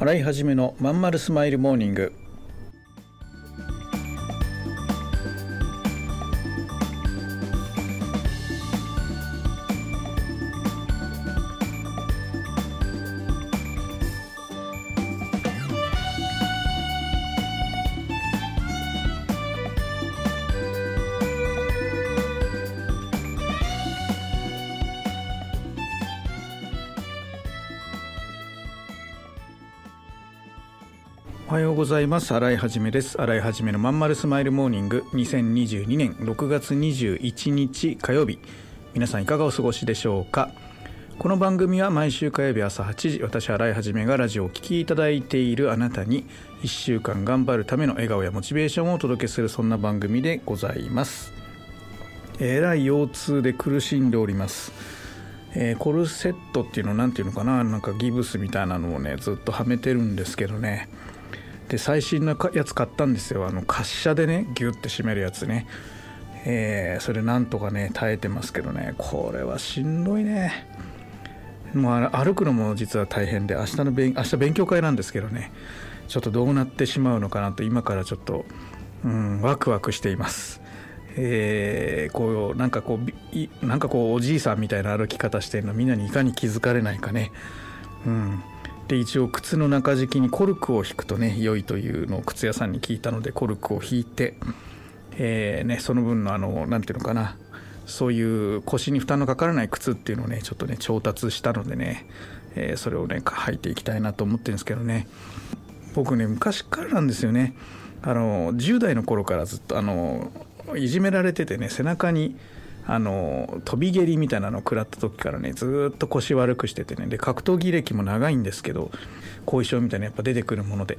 洗い始めのまんまるスマイルモーニング。おはようございます。新井はじめです。新井はじめのまんまるスマイルモーニング。2022年6月21日火曜日。皆さんいかがお過ごしでしょうか？この番組は毎週火曜日朝8時私新井はじめがラジオを聴きいただいているあなたに1週間頑張るための笑顔やモチベーションをお届けするそんな番組でございます。えらい腰痛で苦しんでおります。えー、コルセットっていうのなんていうのかな？なんかギブスみたいなのをねずっとはめてるんですけどね。で最新のやつ買ったんですよ。あの滑車でねギュッて締めるやつね。えー、それなんとかね耐えてますけどね。これはしんどいね。もう歩くのも実は大変で明日の勉明日勉強会なんですけどね。ちょっとどうなってしまうのかなと今からちょっと、うん、ワクワクしています。えー、こうなんかこうなんかこうおじいさんみたいな歩き方してるのみんなにいかに気づかれないかね。うん。で一応靴の中敷きにコルクを引くとね良いというのを靴屋さんに聞いたのでコルクを引いて、えーね、その分のあの何ていうのかなそういう腰に負担のかからない靴っていうのをねちょっとね調達したのでね、えー、それをね履いていきたいなと思ってるんですけどね。僕ね昔からなんですよね。あの10代の頃からずっとあのいじめられててね背中にあの飛び蹴りみたいなのを食らった時からねずっと腰悪くしててねで格闘技歴も長いんですけど後遺症みたいなやっぱ出てくるもので、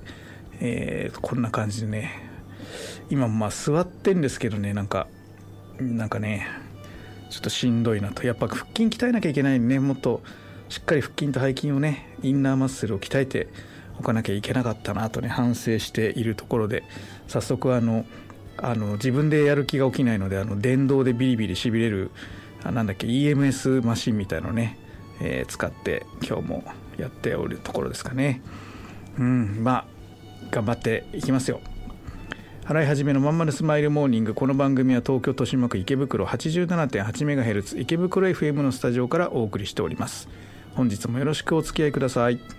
えー、こんな感じでね今まあ座ってんですけどねなんかなんかねちょっとしんどいなと。やっぱ腹筋鍛えなきゃいけないね。もっとしっかり腹筋と背筋をねインナーマッスルを鍛えておかなきゃいけなかったなとね反省しているところで早速あのあの自分でやる気が起きないのであの電動でビリビリしびれるあなんだっけ EMS マシンみたいのね、えー、使って今日もやっておるところですかね。うんまあ頑張っていきますよ。払い始めのまんまるスマイルモーニング。この番組は東京豊島区池袋 87.8MHz 池袋 FM のスタジオからお送りしております。本日もよろしくお付き合いください。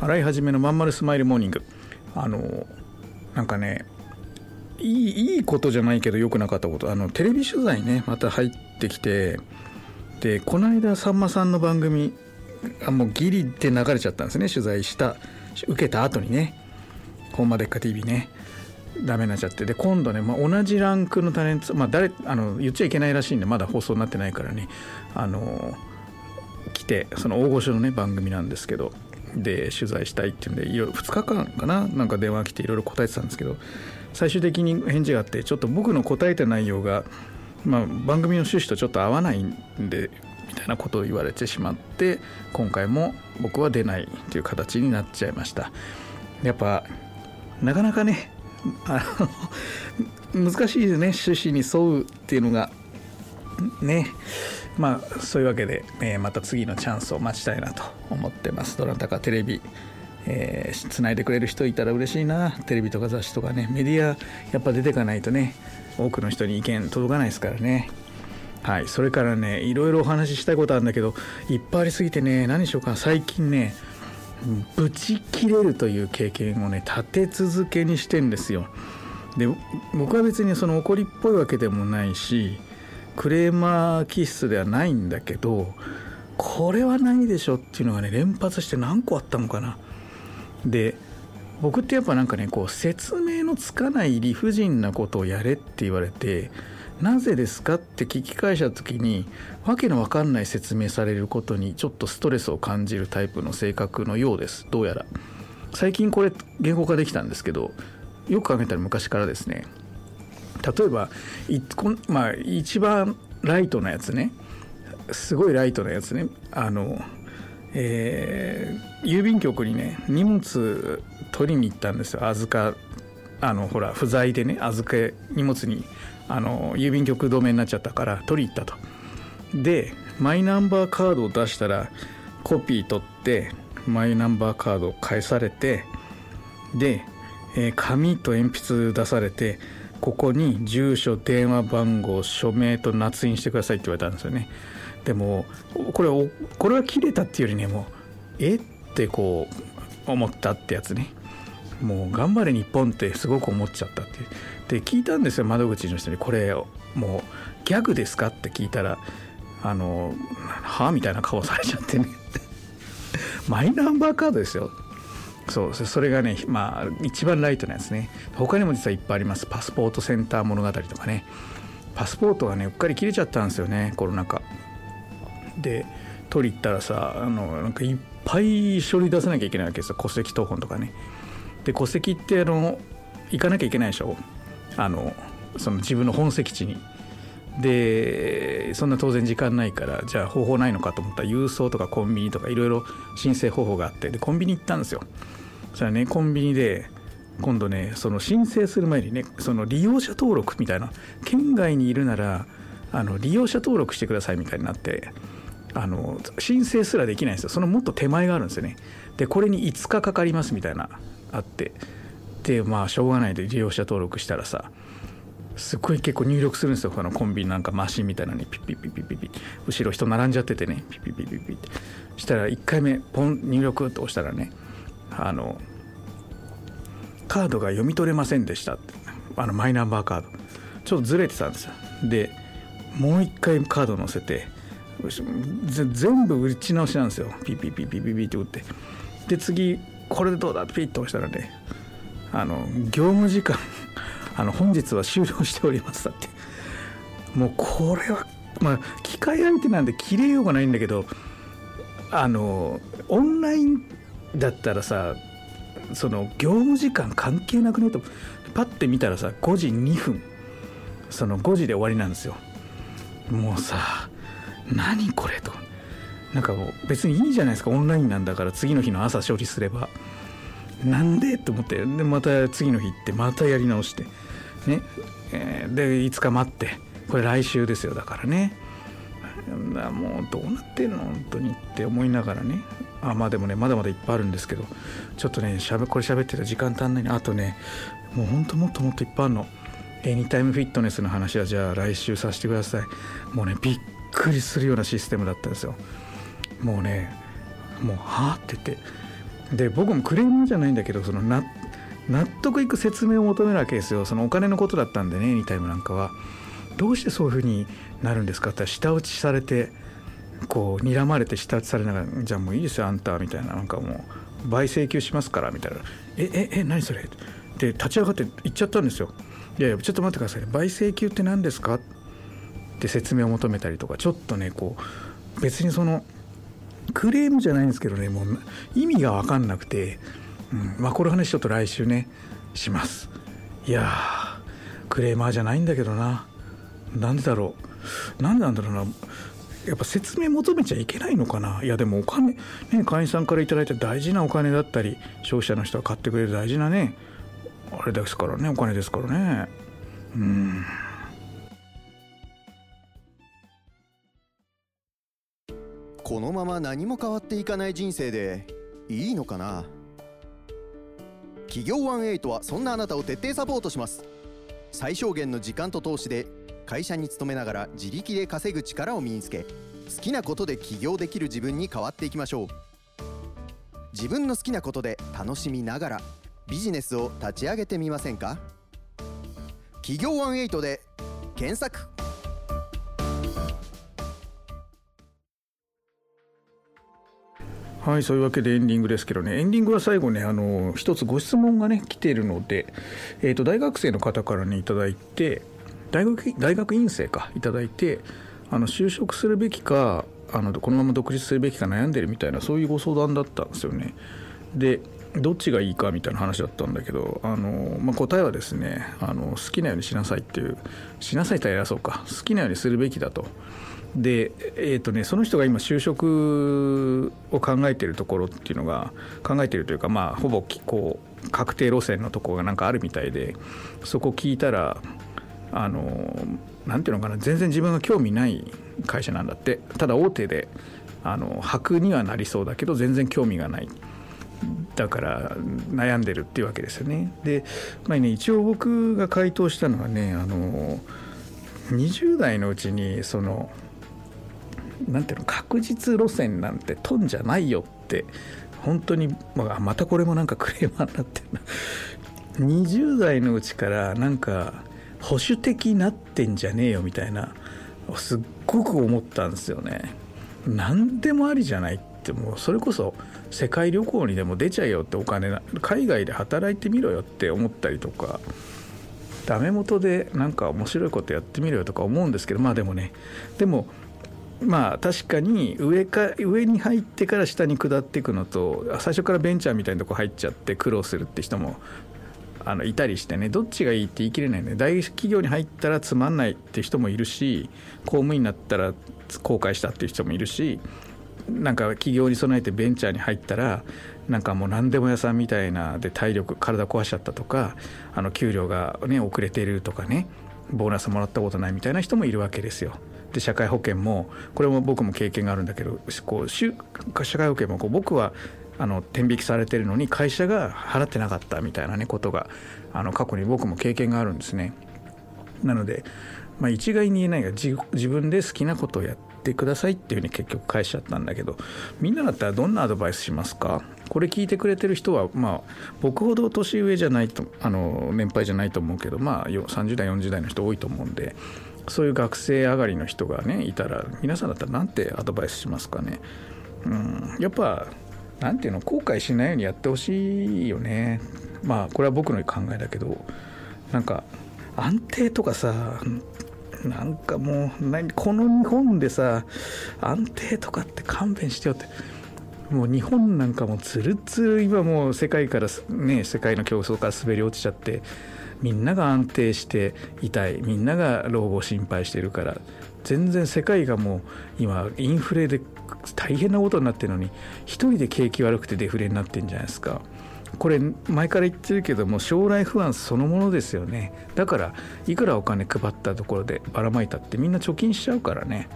洗い始めのまんまるスマイルモーニング。あのなんかねいいいいことじゃないけど良くなかったこと。あのテレビ取材ねまた入ってきてでこの間さんまさんの番組あもうギリで流れちゃったんですね取材した受けた後にね「ほんまでっか TV ね」ダメになっちゃって。で今度ね、まあ、同じランクのタレント、まあ誰、あの言っちゃいけないらしいんでまだ放送になってないからね。あの来てその大御所のね番組なんですけど。で取材したいっていうんでいろいろ2日間かななんか電話来ていろいろ答えてたんですけど最終的に返事があってちょっと僕の答えた内容が、まあ、番組の趣旨とちょっと合わないんでみたいなことを言われてしまって今回も僕は出ないという形になっちゃいました。やっぱなかなかねあの難しいですね趣旨に沿うっていうのが。ね。まあそういうわけで、えー、また次のチャンスを待ちたいなと思ってます。どなたかテレビえー、つないでくれる人いたら嬉しいな。テレビとか雑誌とかね。メディアやっぱ出てかないとね。多くの人に意見届かないですからね。はい。それからねいろいろお話ししたいことあるんだけどいっぱいありすぎてね何しようか。最近ねブチ切れるという経験をね立て続けにしてんですよ。で僕は別にその怒りっぽいわけでもないしクレーマー気質ではないんだけどこれはないでしょっていうのがね連発して何個あったのかな。で僕ってやっぱなんかねこう説明のつかない理不尽なことをやれって言われてなぜですかって聞き返した時にわけのわかんない説明されることにちょっとストレスを感じるタイプの性格のようです。どうやら。最近これ言語化できたんですけどよく考えたら昔からですね。例えばいこまあ一番ライトなやつね。すごいライトなやつね。あのえー、郵便局にね荷物取りに行ったんですよ。預かあのほら不在でね預け荷物にあの郵便局止めになっちゃったから取り行ったと。でマイナンバーカードを出したらコピー取ってマイナンバーカードを返されてで、えー、紙と鉛筆出されてここに住所電話番号署名と捺印してくださいって言われたんですよね。でもこれこれは切れたっていうよりねもうえってこう思ったってやつね。もう頑張れ日本ってすごく思っちゃったってで聞いたんですよ窓口の人に。これもうギャグですかって聞いたらあのはあみたいな顔されちゃってね。マイナンバーカードですよ。そうそれがねまあ一番ライトなやつね。他にも実はいっぱいあります。パスポートセンター物語とかね。パスポートがねうっかり切れちゃったんですよねコロナ禍。で取り行ったらさあのなんかいっぱい書類出さなきゃいけないわけですよ。戸籍謄本とかね。で戸籍ってあの行かなきゃいけないでしょ。あのその自分の本籍地に。でそんな当然時間ないからじゃあ方法ないのかと思ったら郵送とかコンビニとかいろいろ申請方法があって。でコンビニ行ったんですよ。そしたらねコンビニで今度ねその申請する前にねその利用者登録みたいな県外にいるならあの利用者登録してくださいみたいになってあの申請すらできないんですよ。そのもっと手前があるんですよね。でこれに5日かかりますみたいなあって。でまあしょうがないで利用者登録したらさすごい結構入力するんですよ。このコンビニなんかマシンみたいなのに。ピッピッピッピッピッピッ。後ろ人並んじゃっててね。ピッピッピッピッピッってしたら1回目ポン入力って押したらねあのカードが読み取れませんでしたって。あのマイナンバーカード。ちょっとずれてたんですよ。でもう一回カード載せて全部打ち直しなんですよ。ピッピピピピピって打って。で次これでどうだ？ピッと押したらねあの業務時間 あの本日は終了しておりますだって。もうこれはまあ機械相手なんで切れようがないんだけどあのオンラインだったらさその業務時間関係なくね？とパッて見たらさ5時2分。その5時で終わりなんですよ。もうさ何これと。なんかもう別にいいじゃないですか。オンラインなんだから次の日の朝処理すれば。なんで？と思って。でまた次の日行ってまたやり直して。ね、え、で5日待って。これ来週ですよ。だからね。もうどうなってんの？本当にって思いながらね。あまあでもねまだまだいっぱいあるんですけどちょっとねしゃべこれ喋ってた時間足んないね。あとねもうほんともっともっといっぱいあるの。エニタイムフィットネスの話はじゃあ来週させてください。もうねびっくりするようなシステムだったんですよ。もうねもうはあって言って。で僕もクレームじゃないんだけどその納得いく説明を求めるわけですよ。そのお金のことだったんでねエニタイムなんかは。どうしてそういうふうになるんですかって舌打ちされてこう睨まれて舌打ちされながら「じゃあもういいですよあんた」みたいな。なんかもう倍請求しますからみたいな「えええ何それ?」で立ち上がって行っちゃったんですよ「いやいやちょっと待ってください倍請求って何ですか?」って説明を求めたりとかちょっとねこう別にそのクレームじゃないんですけどねもう意味が分かんなくて、うん、まあこれ話ちょっと来週ねします。いやクレーマーじゃないんだけどな。なんでだろう。なんでなんだろうな。やっぱ説明求めちゃいけないのかな？いやでもお金ね会員さんから頂いた大事なお金だったり消費者の人が買ってくれる大事なねあれですからねお金ですからね。うん。このまま何も変わっていかない人生でいいのかな？企業18はそんなあなたを徹底サポートします。最小限の時間と投資で会社に勤めながら自力で稼ぐ力を身につけ好きなことで起業できる自分に変わっていきましょう。自分の好きなことで楽しみながらビジネスを立ち上げてみませんか？企業18で検索。はいそういうわけでエンディングですけどね。エンディングは最後ねあの一つご質問がね来ているので、えー、と大学生の方からねいただいて大学大学院生かいただいてあの就職するべきかあのこのまま独立するべきか悩んでるみたいなそういうご相談だったんですよね。でどっちがいいかみたいな話だったんだけどあの、まあ、答えはですねあの好きなようにしなさいっていうしなさいとは偉そうか好きなようにするべきだと。で、えーとね、その人が今就職を考えてるところっていうのが考えてるというか、まあ、ほぼこう確定路線のところがなんかあるみたいでそこ聞いたらあのなんていうのかな全然自分が興味ない会社なんだって。ただ大手であの箔にはなりそうだけど全然興味がない。だから悩んでるっていうわけですよね。で、まあね、一応僕が回答したのはねあの20代のうちにそのなんていうの確実路線なんてとんじゃないよって本当に、まあ、またこれもなんかクレーマーになってるな。20代のうちからなんか保守的になってんじゃねえよみたいなすっごく思ったんですよね。何でもありじゃないってもうそれこそ世界旅行にでも出ちゃえよってお金海外で働いてみろよって思ったりとかダメ元でなんか面白いことやってみろよとか思うんですけどまあでもねでもまあ確かに上か上に入ってから下に下っていくのと最初からベンチャーみたいなとこ入っちゃって苦労するって人もあのいたりしてねどっちがいいって言い切れないね大企業に入ったらつまんないって人もいるし公務員になったら後悔したっていう人もいるしなんか企業に備えてベンチャーに入ったらなんかもう何でも屋さんみたいなで体力体壊しちゃったとかあの給料がね遅れてるとかねボーナスもらったことないみたいな人もいるわけですよ。で社会保険もこれも僕も経験があるんだけどこう社会保険もこう僕はあの天引きされてるのに会社が払ってなかったみたいなねことがあの過去に僕も経験があるんですね。なので、まあ、一概に言えないが自分で好きなことをやってくださいっていうふうに結局返しちゃったんだけどみんなだったらどんなアドバイスしますか？これ聞いてくれてる人はまあ僕ほど年上じゃないとあの年配じゃないと思うけどまあ30代40代の人多いと思うんでそういう学生上がりの人がねいたら皆さんだったら何てアドバイスしますかね？うん、やっぱ何ていうの後悔しないようにやってほしいよね。まあこれは僕の考えだけどなんか安定とかさなんかもう何この日本でさ安定とかって勘弁してよってもう日本なんかもつるつる今もう世界からね世界の競争から滑り落ちちゃってみんなが安定していたいみんなが老後を心配してるから全然世界がもう今インフレで大変なことになってるのに一人で景気悪くてデフレになってんじゃないですか。これ前から言ってるけども将来不安そのものですよね。だからいくらお金配ったところでばらまいたってみんな貯金しちゃうからね、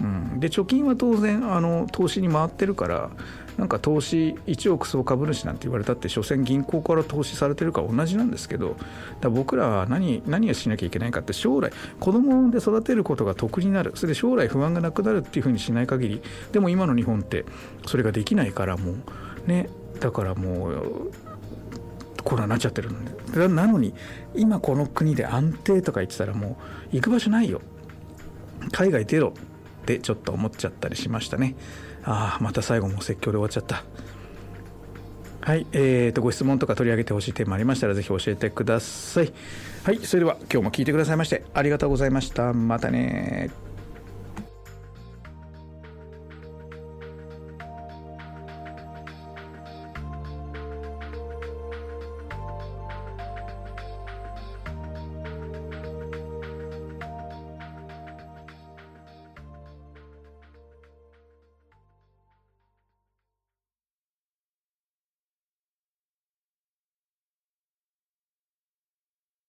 うん、で貯金は当然あの投資に回ってるからなんか投資1億総株主なんて言われたって所詮銀行から投資されてるから同じなんですけどだ僕らは何何をしなきゃいけないかって将来子供を産んで育てることが得になる。それで将来不安がなくなるっていうふうにしない限りでも今の日本ってそれができないからもうねだからもうコロナになっちゃってるので。なのに今この国で安定とか言ってたらもう行く場所ないよ。海外出ろってちょっと思っちゃったりしましたね。ああまた最後も説教で終わっちゃった。はい、えーと、ご質問とか取り上げてほしいテーマありましたらぜひ教えてください。はいそれでは今日も聞いてくださいましてありがとうございました。またね